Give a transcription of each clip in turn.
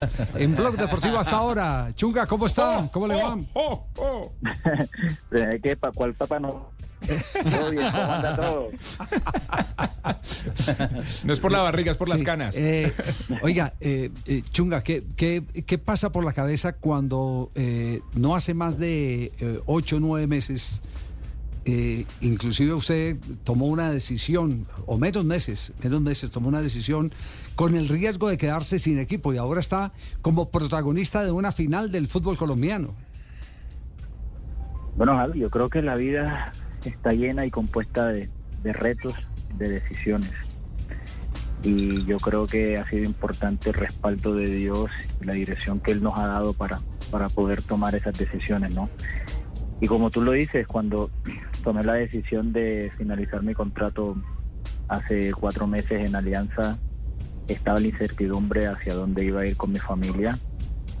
En Blog Deportivo hasta ahora. Chunga, ¿cómo está? ¿Cómo le va? ¿Qué, pa, ¿Cuál papá no? Todo bien, ¿cómo anda todo? No es por la barriga, es por las Sí, canas. eh, oiga, eh, eh, Chunga, ¿qué, qué, qué pasa por la cabeza cuando eh, no hace más de eh, ocho o nueve meses, eh, inclusive usted tomó una decisión, o menos meses, menos meses, tomó una decisión con el riesgo de quedarse sin equipo y ahora está como protagonista de una final del fútbol colombiano? Bueno, yo creo que la vida está llena y compuesta de, de retos, de decisiones. Y yo creo que ha sido importante el respaldo de Dios y la dirección que Él nos ha dado para, para poder tomar esas decisiones, ¿no? Y como tú lo dices, cuando tomé la decisión de finalizar mi contrato hace cuatro meses en Alianza, estaba la incertidumbre hacia dónde iba a ir con mi familia.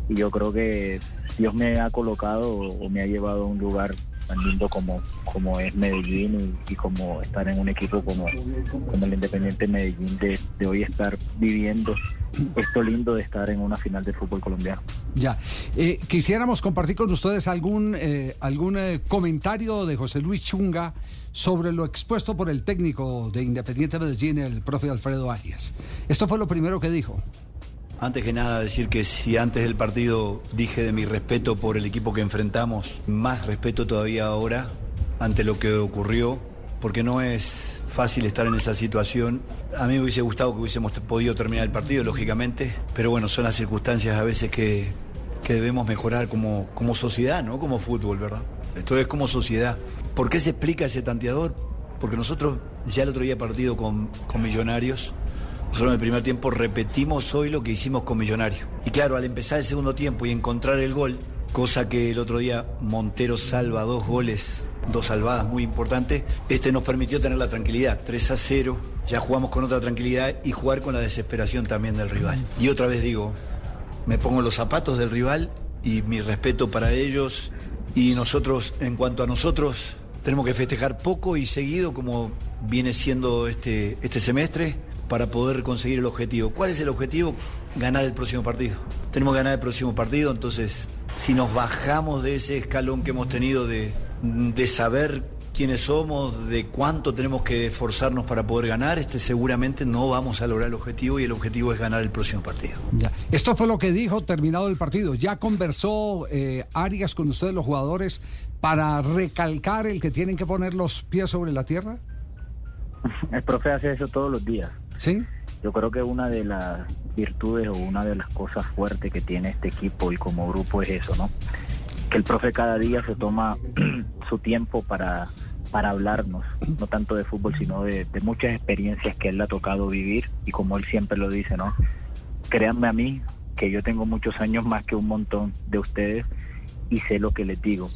Y yo creo que Dios me ha colocado o, me ha llevado a un lugar tan lindo como, como es Medellín y, como estar en un equipo como, como el Independiente Medellín, de, de hoy estar viviendo esto lindo de estar en una final de fútbol colombiano. Ya. Eh, quisiéramos compartir con ustedes algún, eh, algún eh, comentario de José Luis Chunga sobre lo expuesto por el técnico de Independiente Medellín, el profe Alfredo Arias. Esto fue lo primero que dijo. Antes que nada decir que si antes del partido dije de mi respeto por el equipo que enfrentamos, más respeto todavía ahora ante lo que ocurrió, porque no es fácil estar en esa situación. A mí me hubiese gustado que hubiésemos podido terminar el partido, lógicamente, pero bueno, son las circunstancias a veces que, que debemos mejorar como, como sociedad, no como fútbol, ¿verdad? Esto es como sociedad. ¿Por qué se explica ese tanteador? Porque nosotros ya el otro día partido con, con Millonarios, nosotros en el primer tiempo repetimos hoy lo que hicimos con Millonario. Y claro, al empezar el segundo tiempo y encontrar el gol, cosa que el otro día Montero salva dos goles, dos salvadas muy importantes, este nos permitió tener la tranquilidad, 3 a 0, ya jugamos con otra tranquilidad y jugar con la desesperación también del rival. Y otra vez digo, me pongo los zapatos del rival y mi respeto para ellos y nosotros, en cuanto a nosotros, tenemos que festejar poco y seguido como viene siendo este, este semestre para poder conseguir el objetivo. ¿Cuál es el objetivo? Ganar el próximo partido. Tenemos que ganar el próximo partido, entonces si nos bajamos de ese escalón que hemos tenido de, de saber quiénes somos, de cuánto tenemos que esforzarnos para poder ganar, este seguramente no vamos a lograr el objetivo y el objetivo es ganar el próximo partido. Ya. Esto fue lo que dijo terminado el partido. ¿Ya conversó eh, Arias con ustedes, los jugadores, para recalcar el que tienen que poner los pies sobre la tierra? El profe hace eso todos los días. ¿Sí? Yo creo que una de las virtudes o una de las cosas fuertes que tiene este equipo y como grupo es eso, ¿no? Que el profe cada día se toma su tiempo para, para hablarnos, no tanto de fútbol, sino de, muchas experiencias que él ha tocado vivir y como él siempre lo dice, ¿no? Créanme a mí que yo tengo muchos años más que un montón de ustedes y sé lo que les digo.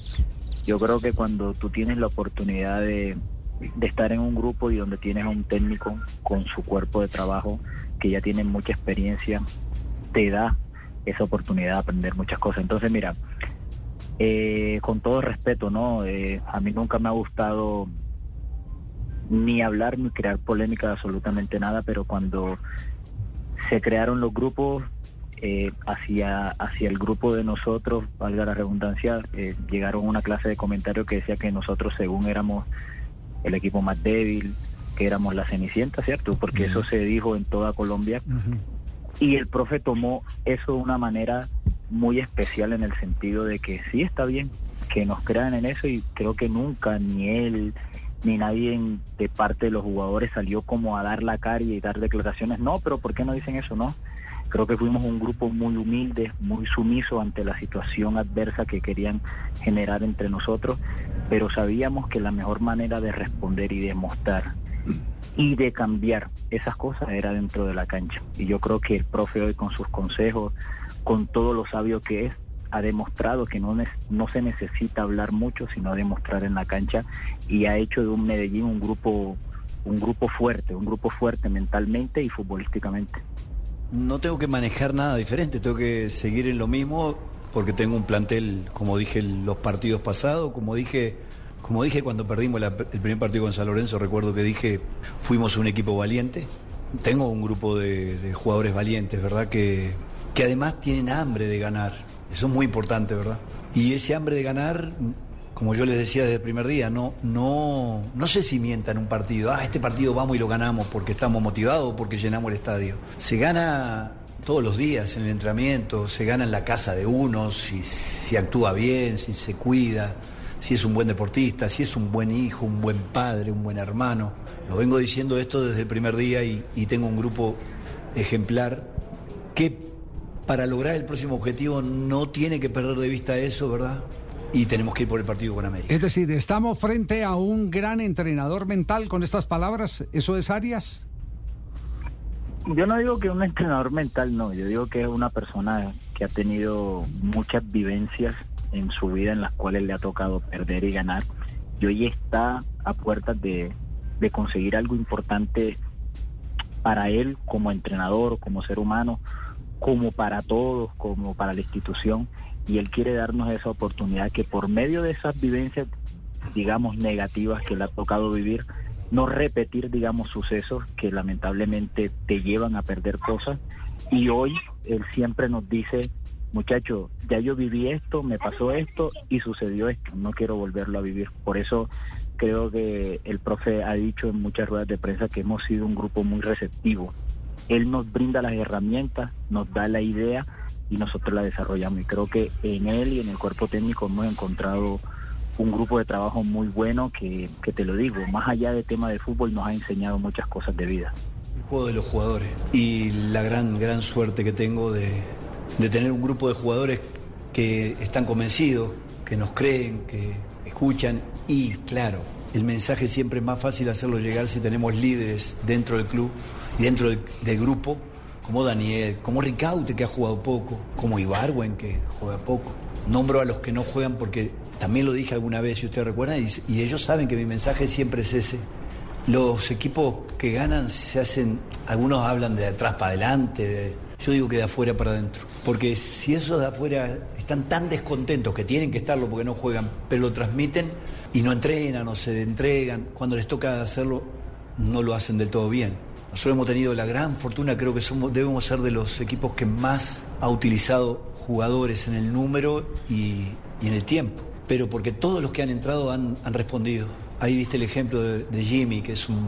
Yo creo que cuando tú tienes la oportunidad de, de estar en un grupo y donde tienes a un técnico con su cuerpo de trabajo que ya tiene mucha experiencia, te da esa oportunidad de aprender muchas cosas. Entonces, mira, eh, con todo respeto, ¿no? Eh, a mí nunca me ha gustado ni hablar ni crear polémica de absolutamente nada, pero cuando se crearon los grupos eh, hacia, hacia el grupo de nosotros, valga la redundancia, eh, llegaron una clase de comentarios que decía que nosotros según éramos el equipo más débil, que éramos la cenicienta, ¿cierto? Porque eso se dijo en toda Colombia. Y el profe tomó eso de una manera muy especial en el sentido de que sí está bien que nos crean en eso y creo que nunca ni él ni nadie de parte de los jugadores salió como a dar la cara y dar declaraciones. No, pero ¿por qué no dicen eso? No. Creo que fuimos un grupo muy humilde, muy sumiso ante la situación adversa que querían generar entre nosotros, pero sabíamos que la mejor manera de responder y demostrar y de cambiar esas cosas era dentro de la cancha. Y yo creo que el profe hoy con sus consejos, con todo lo sabio que es, ha demostrado que no, no se necesita hablar mucho, sino demostrar en la cancha y ha hecho de un Medellín un grupo un grupo fuerte, un grupo fuerte mentalmente y futbolísticamente. No tengo que manejar nada diferente, tengo que seguir en lo mismo porque tengo un plantel, como dije los partidos pasados, como dije, como dije cuando perdimos el primer partido con San Lorenzo, recuerdo que dije, fuimos un equipo valiente. Tengo un grupo de, de jugadores valientes, ¿verdad? Que, que además tienen hambre de ganar. Eso es muy importante, ¿verdad? Y ese hambre de ganar, como yo les decía desde el primer día, no, no, no se cimienta en un partido. Ah, este partido vamos y lo ganamos porque estamos motivados porque llenamos el estadio. Se gana todos los días en el entrenamiento, se gana en la casa de uno, si, si actúa bien, si se cuida, si es un buen deportista, si es un buen hijo, un buen padre, un buen hermano. Lo vengo diciendo esto desde el primer día y, y tengo un grupo ejemplar que para lograr el próximo objetivo no tiene que perder de vista eso, ¿verdad? Y tenemos que ir por el partido con América. Es decir, estamos frente a un gran entrenador mental con estas palabras. ¿Eso es Arias? Yo no digo que un entrenador mental, no. Yo digo que es una persona que ha tenido muchas vivencias en su vida en las cuales le ha tocado perder y ganar. Y hoy está a puertas de, de conseguir algo importante para él como entrenador, como ser humano, como para todos, como para la institución. Y él quiere darnos esa oportunidad que por medio de esas vivencias, digamos, negativas que le ha tocado vivir, no repetir, digamos, sucesos que lamentablemente te llevan a perder cosas. Y hoy él siempre nos dice, muchachos, ya yo viví esto, me pasó esto y sucedió esto, no quiero volverlo a vivir. Por eso creo que el profe ha dicho en muchas ruedas de prensa que hemos sido un grupo muy receptivo. Él nos brinda las herramientas, nos da la idea y nosotros la desarrollamos. Y creo que en él y en el cuerpo técnico hemos encontrado un grupo de trabajo muy bueno que, que te lo digo, más allá del tema de fútbol nos ha enseñado muchas cosas de vida. El juego de los jugadores y la gran, gran suerte que tengo de, de tener un grupo de jugadores que están convencidos, que nos creen, que escuchan y, claro, el mensaje siempre es más fácil hacerlo llegar si tenemos líderes dentro del club dentro del, del grupo, como Daniel, como Ricaute, que ha jugado poco, como Ibarwen, que juega poco. Nombro a los que no juegan porque también lo dije alguna vez, si ustedes recuerdan, y, y ellos saben que mi mensaje siempre es ese. Los equipos que ganan se hacen, algunos hablan de atrás para adelante, de, yo digo que de afuera para adentro. Porque si esos de afuera están tan descontentos que tienen que estarlo porque no juegan, pero lo transmiten y no entrenan o se entregan, cuando les toca hacerlo, no lo hacen del todo bien. Nosotros hemos tenido la gran fortuna, creo que somos, debemos ser de los equipos que más ha utilizado jugadores en el número y, en el tiempo. Pero porque todos los que han entrado han, respondido. Ahí diste el ejemplo de, Jimmy, que es un,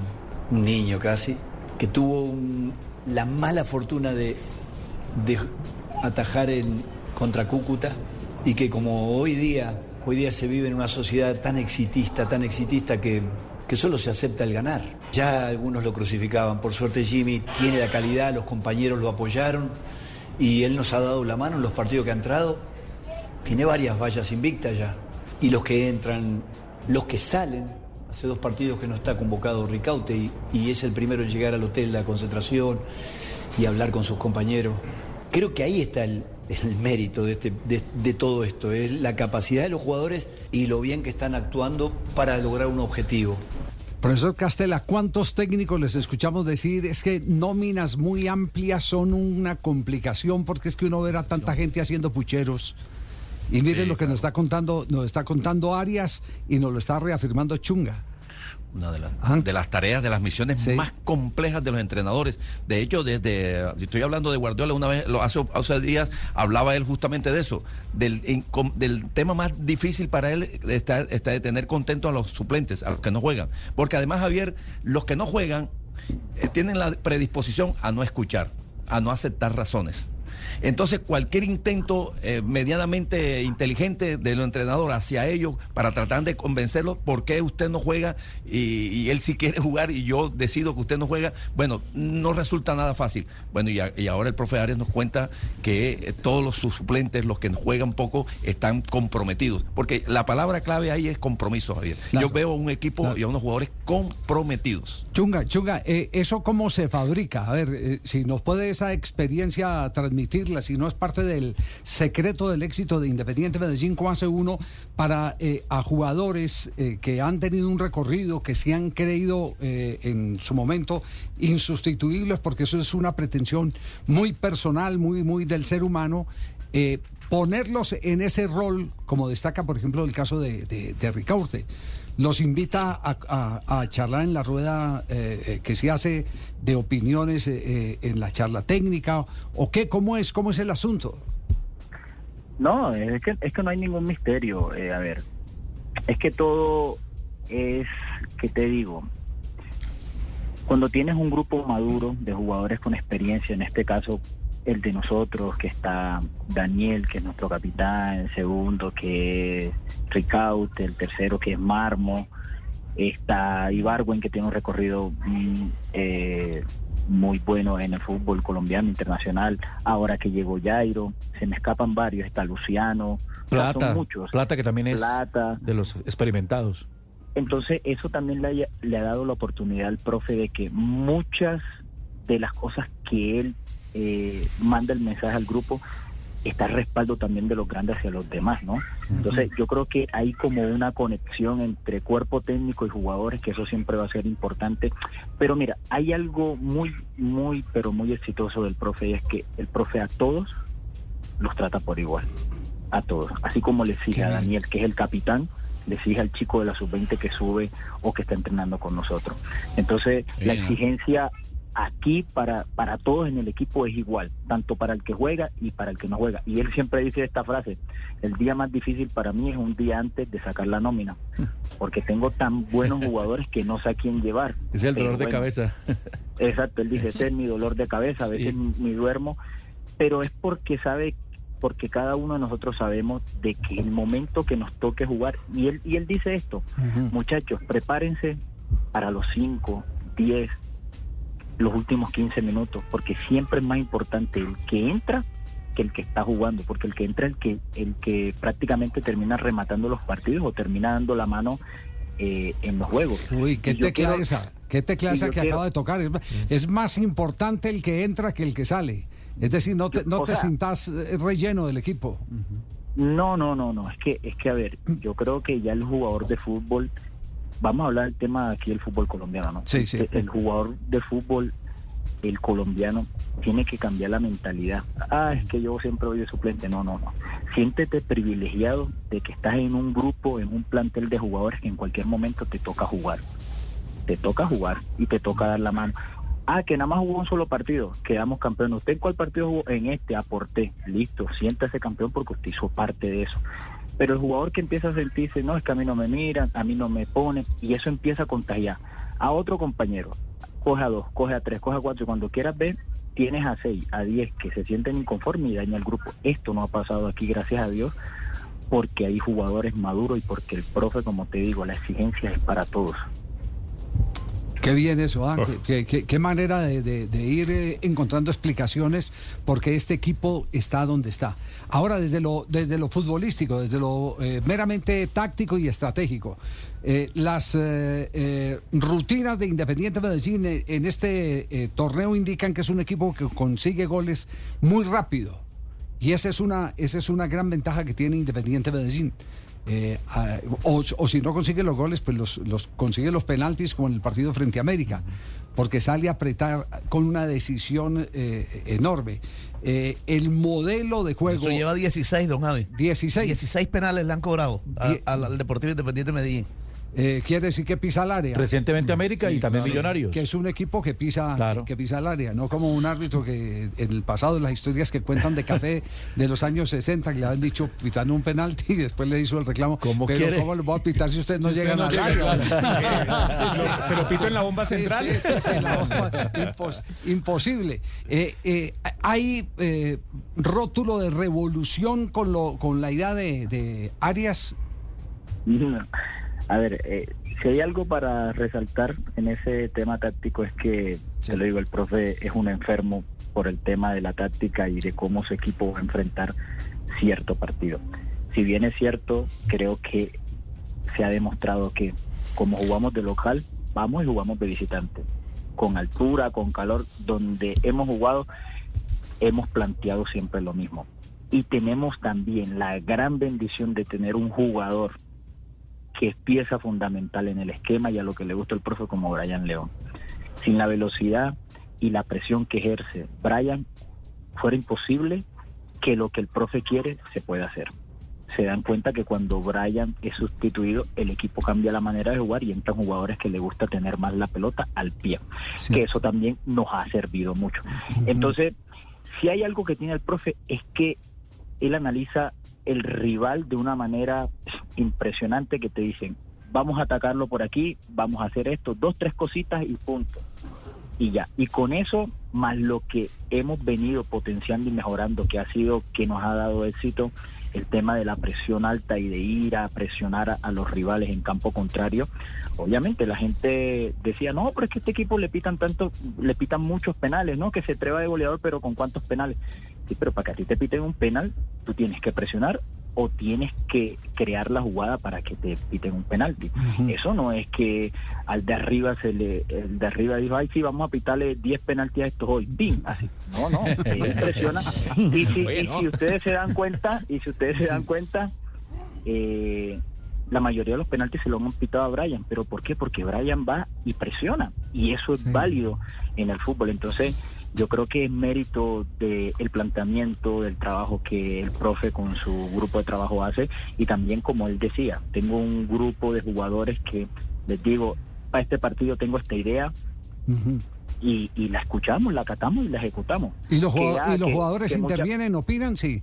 niño casi, que tuvo la mala fortuna de, atajar en, contra Cúcuta y que como hoy día, hoy día se vive en una sociedad tan exitista, tan exitista que solo se acepta el ganar. Ya algunos lo crucificaban, por suerte Jimmy tiene la calidad, los compañeros lo apoyaron y él nos ha dado la mano en los partidos que ha entrado. Tiene varias vallas invictas ya. Y los que entran, los que salen, hace dos partidos que no está convocado Ricaute y, es el primero en llegar al hotel, la concentración y hablar con sus compañeros. Creo que ahí está el, el mérito de, este, de, todo esto, es la capacidad de los jugadores y lo bien que están actuando para lograr un objetivo. Profesor Castela, ¿cuántos técnicos les escuchamos decir es que nóminas muy amplias son una complicación porque es que uno verá tanta gente haciendo pucheros? Y miren sí, lo que claro. nos está contando, nos está contando Arias y nos lo está reafirmando Chunga una de, la, de, las tareas, de las misiones sí. más complejas de los entrenadores. De hecho, desde, estoy hablando de Guardiola, una vez, hace, hace días, hablaba él justamente de eso, del, del tema más difícil para él está, está de tener contentos a los suplentes, a los que no juegan. Porque además, Javier, los que no juegan eh, tienen la predisposición a no escuchar, a no aceptar razones. Entonces, cualquier intento eh, medianamente inteligente del entrenador hacia ellos para tratar de convencerlos por qué usted no juega y, y, él sí quiere jugar y yo decido que usted no juega, bueno, no resulta nada fácil. Bueno, y, a, y ahora el profe Arias nos cuenta que eh, todos los suplentes, los que juegan poco, están comprometidos. Porque la palabra clave ahí es compromiso, Javier. Claro. Yo veo un equipo claro. y a unos jugadores comprometidos. Chunga, Chunga, eh, ¿eso cómo se fabrica? A ver, eh, si nos puede esa experiencia si no es parte del secreto del éxito de Independiente Medellín, ¿cómo hace uno para eh, a jugadores eh, que han tenido un recorrido, que se han creído eh, en su momento insustituibles, porque eso es una pretensión muy personal, muy, muy del ser humano, ponerlos en ese rol, como destaca, por ejemplo, el caso de, de, de Ricaurte? Los invita a, charlar en la rueda eh, que se hace de opiniones en la charla técnica o qué, cómo es, cómo es el asunto. No, es que, es que no hay ningún misterio. a ver, es que todo es, que te digo? Cuando tienes un grupo maduro de jugadores con experiencia, en este caso el de nosotros, que está Daniel, que es nuestro capitán, el segundo que es Ricaute, el tercero que es Marmo, está Ibarwen, que tiene un recorrido mm, eh, muy bueno en el fútbol colombiano internacional, ahora que llegó Jairo, se me escapan varios, está Luciano, Plata, muchos. Plata que también es de los experimentados. Entonces eso también le, le ha dado la oportunidad al profe de que muchas de las cosas que él eh, manda el mensaje al grupo, está respaldo también de los grandes hacia los demás, ¿no? Entonces yo creo que hay como una conexión entre cuerpo técnico y jugadores, que eso siempre va a ser importante. Pero mira, hay algo muy, muy, pero muy exitoso del profe, y es que el profe a todos los trata por igual, a todos. Así como le exige a Daniel, que es el capitán, le exige al chico de la sub-20 que sube o que está entrenando con nosotros. Entonces, la exigencia aquí para, para todos en el equipo es igual, tanto para el que juega y para el que no juega. Y él siempre dice esta frase, el día más difícil para mí es un día antes de sacar la nómina, porque tengo tan buenos jugadores que no sé a quién llevar. Es el dolor de cabeza. Exacto, él dice, ese es mi dolor de cabeza, a veces mi duermo, pero es porque sabe porque cada uno de nosotros sabemos de que el momento que nos toque jugar, y él, y él dice esto, muchachos, prepárense para los 5, 10, los últimos 15 minutos, porque siempre es más importante el que entra que el que está jugando, porque el que entra es el que, el que prácticamente termina rematando los partidos o termina dando la mano eh, en los juegos. Uy, qué tecla esa, qué tecla esa que acaba de tocar. Es, más importante el que entra que el que sale. Es decir, no te, no te sintas eh, relleno del equipo. No, no, no, no. Es que, es que, a ver, yo creo que ya el jugador de fútbol vamos a hablar del tema aquí del fútbol colombiano, ¿no? Sí, sí. El, jugador de fútbol, el colombiano, tiene que cambiar la mentalidad. Ah, es que yo siempre voy de suplente. No, no, no. Siéntete privilegiado de que estás en un grupo, en un plantel de jugadores que en cualquier momento te toca jugar. Te toca jugar y te toca dar la mano. Ah, que nada más jugó un solo partido, quedamos campeones. ¿Usted en cuál partido jugó? En este, aporté. Listo, siéntase campeón porque usted hizo parte de eso. Pero el jugador que empieza a sentirse, no, es que a mí no me miran, a mí no me ponen, y eso empieza a contagiar a otro compañero. Coge a dos, coge a tres, coge a cuatro, y cuando quieras ver, tienes a seis, a diez que se sienten inconformes y daña al grupo. Esto no ha pasado aquí, gracias a Dios, porque hay jugadores maduros y porque el profe, como te digo, la exigencia es para todos. Qué bien eso, ¿ah? qué, manera de, ir eh, encontrando explicaciones porque este equipo está donde está. Ahora, desde lo, desde lo futbolístico, desde lo eh, meramente táctico y estratégico, eh, las rutinas de Independiente Medellín en este torneo indican que es un equipo que consigue goles muy rápido. Y esa es una, esa es una gran ventaja que tiene Independiente Medellín. Eh, o, si no consigue los goles, pues los, consigue los penaltis como en el partido frente a América, porque sale a apretar con una decisión eh, enorme. Eh, el modelo de juego. Eso lleva 16, don Javi. 16. 16 penales le han cobrado al Deportivo Independiente de Medellín. Eh, quiere decir que pisa el área. Recientemente América y también Millonarios. Que es un equipo que pisa, que, pisa el área, no como un árbitro que en el pasado, las historias que cuentan de café de los años 60, que le habían dicho pitando un penalti y después le hizo el reclamo. ¿Cómo pero ¿cómo lo voy a pitar si ustedes no llegan al área? Se lo pito en la bomba central. imposible. Eh, eh, hay rótulo de revolución con, lo, con la idea de, de Arias. A ver, eh, si hay algo para resaltar en ese tema táctico es que, se lo digo, el profe es un enfermo por el tema de la táctica y de cómo su equipo va a enfrentar cierto partido. Si bien es cierto, creo que se ha demostrado que como jugamos de local, vamos y jugamos de visitante. Con altura, con calor, donde hemos jugado, hemos planteado siempre lo mismo. Y tenemos también la gran bendición de tener un jugador que es pieza fundamental en el esquema y a lo que le gusta el profe como Brian León. Sin la velocidad y la presión que ejerce Brian, fuera imposible que lo que el profe quiere se pueda hacer. se dan cuenta que cuando Brian es sustituido, el equipo cambia la manera de jugar y entran jugadores que le gusta tener más la pelota al pie, que eso también nos ha servido mucho. Entonces, si hay algo que tiene el profe es que él analiza el rival de una manera impresionante que te dicen, vamos a atacarlo por aquí, vamos a hacer esto, dos, tres cositas y punto. Y ya, y con eso, más lo que hemos venido potenciando y mejorando, que ha sido que nos ha dado éxito, el tema de la presión alta y de ir a presionar a, los rivales en campo contrario. Obviamente la gente decía, no, pero es que este equipo le pitan tanto, le pitan muchos penales, ¿no? Que se treba de goleador, pero ¿con cuántos penales? Sí, pero para que a ti te piten un penal, tú tienes que presionar o tienes que crear la jugada para que te piten un penalti. Eso no es que al de arriba se le, el de arriba dijo, ay sí, vamos a pitarle 10 penaltis a estos hoy. ¡Bim! Así. No, no, presiona. Y si, y si ustedes se dan cuenta, y si ustedes se dan cuenta, eh, la mayoría de los penaltis se lo han pitado a Brian. ¿Pero por qué? Porque Brian va y presiona. Y eso es válido en el fútbol. Entonces, yo creo que es mérito del planteamiento, del trabajo que el profe con su grupo de trabajo hace. Y también, como él decía, tengo un grupo de jugadores que les digo, para este partido tengo esta idea. y, la escuchamos, la acatamos y la ejecutamos. ¿Y los, jugadores intervienen, opinan? Sí.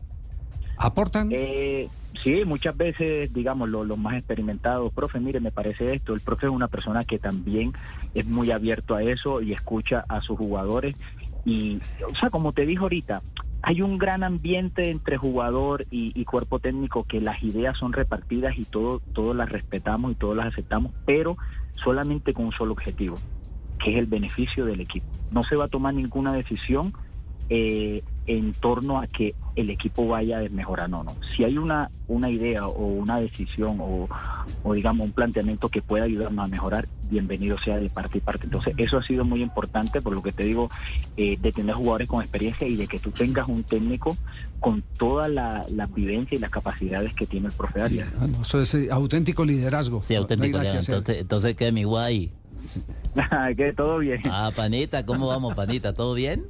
¿Aportan? Eh, Sí, muchas veces, digamos, los más experimentados, profe, mire, me parece esto, el profe es una persona que también es muy abierto a eso y escucha a sus jugadores. Y, o sea, como te dijo ahorita, hay un gran ambiente entre jugador y, cuerpo técnico que las ideas son repartidas y todo, todos las respetamos y todos las aceptamos, pero solamente con un solo objetivo, que es el beneficio del equipo. No se va a tomar ninguna decisión eh, en torno a que el equipo vaya desmejorando. No. Si hay una, una idea o una decisión o, digamos un planteamiento que pueda ayudarnos a mejorar, bienvenido sea de parte y parte. Entonces eso ha sido muy importante por lo que te digo, eh, de tener jugadores con experiencia y de que tú tengas un técnico con toda la, la vivencia y las capacidades que tiene el profe Arias. Ah, eso es eh, auténtico liderazgo. Sí, auténtico liderazgo. Entonces, entonces qué mi guay. que todo bien. Ah, panita, ¿cómo vamos, panita? ¿Todo bien?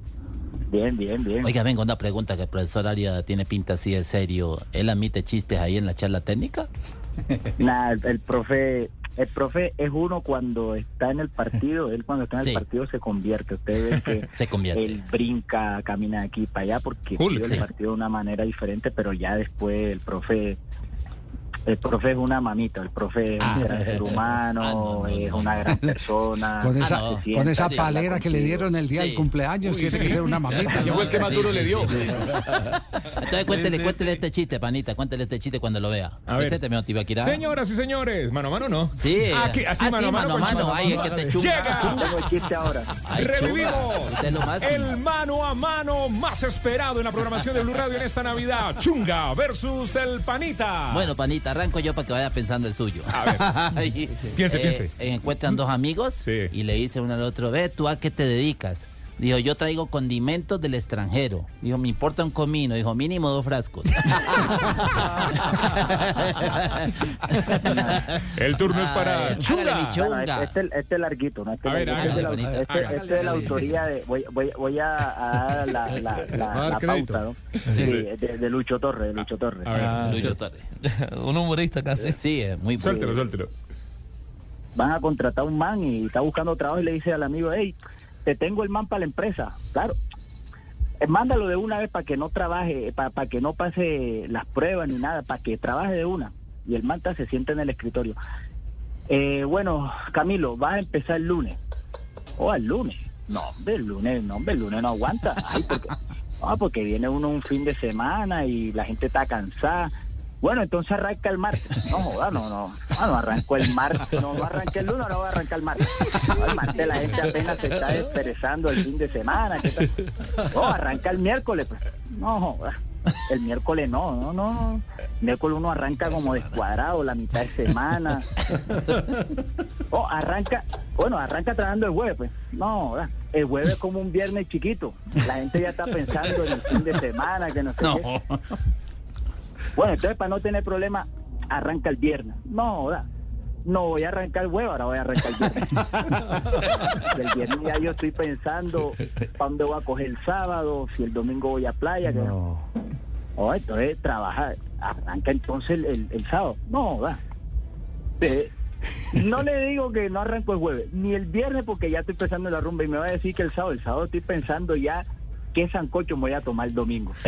Bien, bien, bien. Oiga, vengo una pregunta que el profesor Aria tiene pinta así de serio. ¿Él admite chistes ahí en la charla técnica? Nada, el, profe el profe es uno cuando está en el partido, él cuando está en el partido se convierte. Usted ve que se convierte. él brinca, camina de aquí para allá porque vive el partido de una manera diferente, pero ya después el profe el profe es una mamita, el profe es un ah. gran ser humano, ah, es una gran persona. Con esa, con esa palera que le dieron el día del cumpleaños, tiene que ser una mamita. Yo fue el que más duro le dio. Entonces cuéntele, cuéntele este chiste, panita, cuéntele este chiste cuando lo vea. A ver. Este te Señoras y señores, mano a mano no. Sí. Ah, así, mano a mano. mano, mano. Ay, es que te chunga. Llega. ahora. Revivimos el mano a mano más esperado en la programación de Blue Radio en esta Navidad. Chunga versus el panita. Bueno, panita arranco yo para que vaya pensando el suyo. A ver. piense, eh, piense. encuentran dos amigos y le dice uno al otro, ve, ¿tú a qué te dedicas? Dijo, yo traigo condimentos del extranjero. Dijo, me importa un comino. Dijo, mínimo dos frascos. El turno es para Chunga. chunga. Este, este, es larguito, ¿no? Este, a ver, este, es, de la, este, este de la autoría de... Voy, voy, voy a, dar la, la, la, la pauta, ¿no? Sí, de, Lucho Torres, de Lucho Torres. Ah, Lucho Torres. un humorista casi. Sí, es muy... Suéltelo, suéltelo. Van a contratar un man y está buscando trabajo y le dice al amigo, hey te tengo el man para la empresa, claro. Eh, mándalo de una vez para que no trabaje, para, que no pase las pruebas ni nada, para que trabaje de una. Y el manta se siente en el escritorio. Eh, bueno, Camilo, vas a empezar el lunes. O oh, el lunes. No, el lunes, no, el lunes no aguanta. porque, ah, porque viene uno un fin de semana y la gente está cansada. Bueno, entonces arranca el martes. No joda, no, no. Ah, no arrancó el martes, no, no arranca el lunes, no va a arrancar el martes. la gente apenas se está desperezando el fin de semana. No, arranca el miércoles. Pues. No joda. El miércoles no, no, no. Miércoles uno arranca como descuadrado la mitad de semana. Oh, arranca, bueno, arranca trabajando el jueves, pues. No, el jueves es como un viernes chiquito. La gente ya está pensando en el fin de semana, que no sé qué. Bueno, entonces para no tener problema, arranca el viernes. No, no voy a arrancar el huevo, ahora voy a arrancar el viernes. el viernes ya yo estoy pensando para dónde voy a coger el sábado, si el domingo voy a playa. No. entonces trabajar, arranca entonces el, sábado. No, va. Eh, no le digo que no arranco el jueves, ni el viernes porque ya estoy pensando en la rumba y me va a decir que el sábado, el sábado estoy pensando ya qué sancocho me voy a tomar el domingo.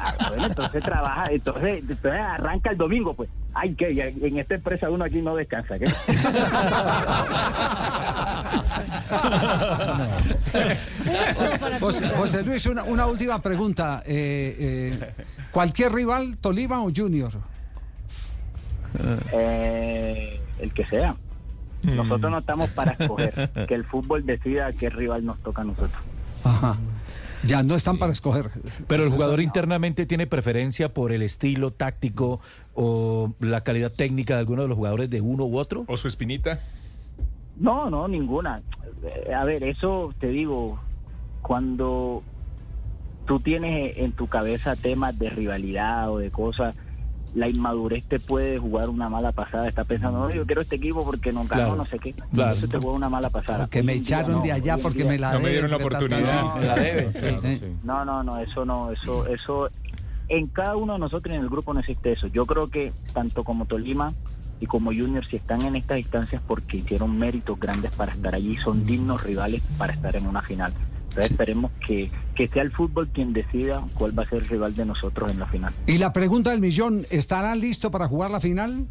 Ah, bueno, entonces trabaja, entonces, arranca el domingo, pues. Ay, que en esta empresa uno aquí no descansa. José, Luis, una, última pregunta. Eh, eh, ¿Cualquier rival, Tolima o Junior? Eh, el que sea. Nosotros no estamos para escoger que el fútbol decida qué rival nos toca a nosotros. Ajá. Ya no están para escoger. Pero el jugador internamente tiene preferencia por el estilo táctico o la calidad técnica de alguno de los jugadores de uno u otro. ¿O su espinita? No, no, ninguna. Eh, a ver, eso te digo, cuando tú tienes en tu cabeza temas de rivalidad o de cosas la inmadurez te puede jugar una mala pasada. Está pensando, no, yo quiero este equipo porque no ganó, no sé qué. Claro. Eso te juega una mala pasada. Que me echaron de allá porque me la No me dieron la oportunidad. la deben. No, no, no, eso no, eso, eso. En cada uno de nosotros en el grupo no existe eso. Yo creo que tanto como Tolima y como Junior, si están en estas distancias porque hicieron méritos grandes para estar allí, son dignos rivales para estar en una final. Entonces esperemos que, sea el fútbol quien decida cuál va a ser el rival de nosotros en la final. Y la pregunta del millón, ¿estará listo para jugar la final?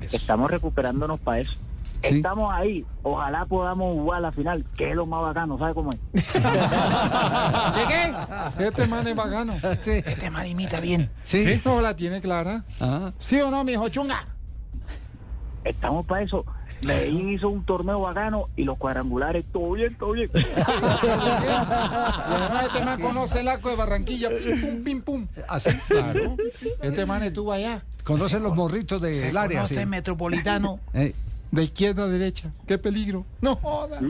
Estamos recuperándonos para eso. Estamos ahí. Ojalá podamos jugar la final, que es lo más bacano, ¿sabe cómo es? ¿De qué? Este man es bacano. Sí. Este man imita bien. ¿Sí? ¿No la tiene clara? ¿Sí o no, mijo chunga? Estamos para eso. Medellín hizo un torneo bacano y los cuadrangulares, todo bien, todo bien. y además este man conoce el arco de Barranquilla, pim pum, pim pum. Así, claro. Este man estuvo allá. Conoce los morritos del área. Conoce metropolitano. Eh. De izquierda a derecha. Qué peligro. No joda.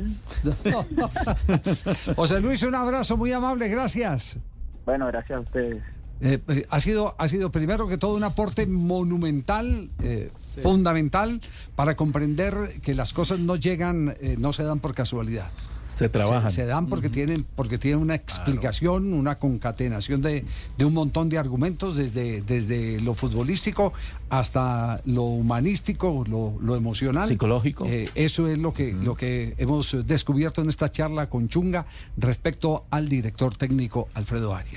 José Luis, un abrazo muy amable, gracias. Bueno, gracias a ustedes. Eh, eh, ha, sido, ha sido primero que todo un aporte monumental, eh, fundamental, para comprender que las cosas no llegan, no se dan por casualidad. Se trabajan. Se, dan porque tienen, porque tienen una explicación, una concatenación de, de, un montón de argumentos, desde, desde lo futbolístico hasta lo humanístico, lo, lo emocional. Psicológico. eso es lo que, lo que hemos descubierto en esta charla con Chunga respecto al director técnico Alfredo Arias.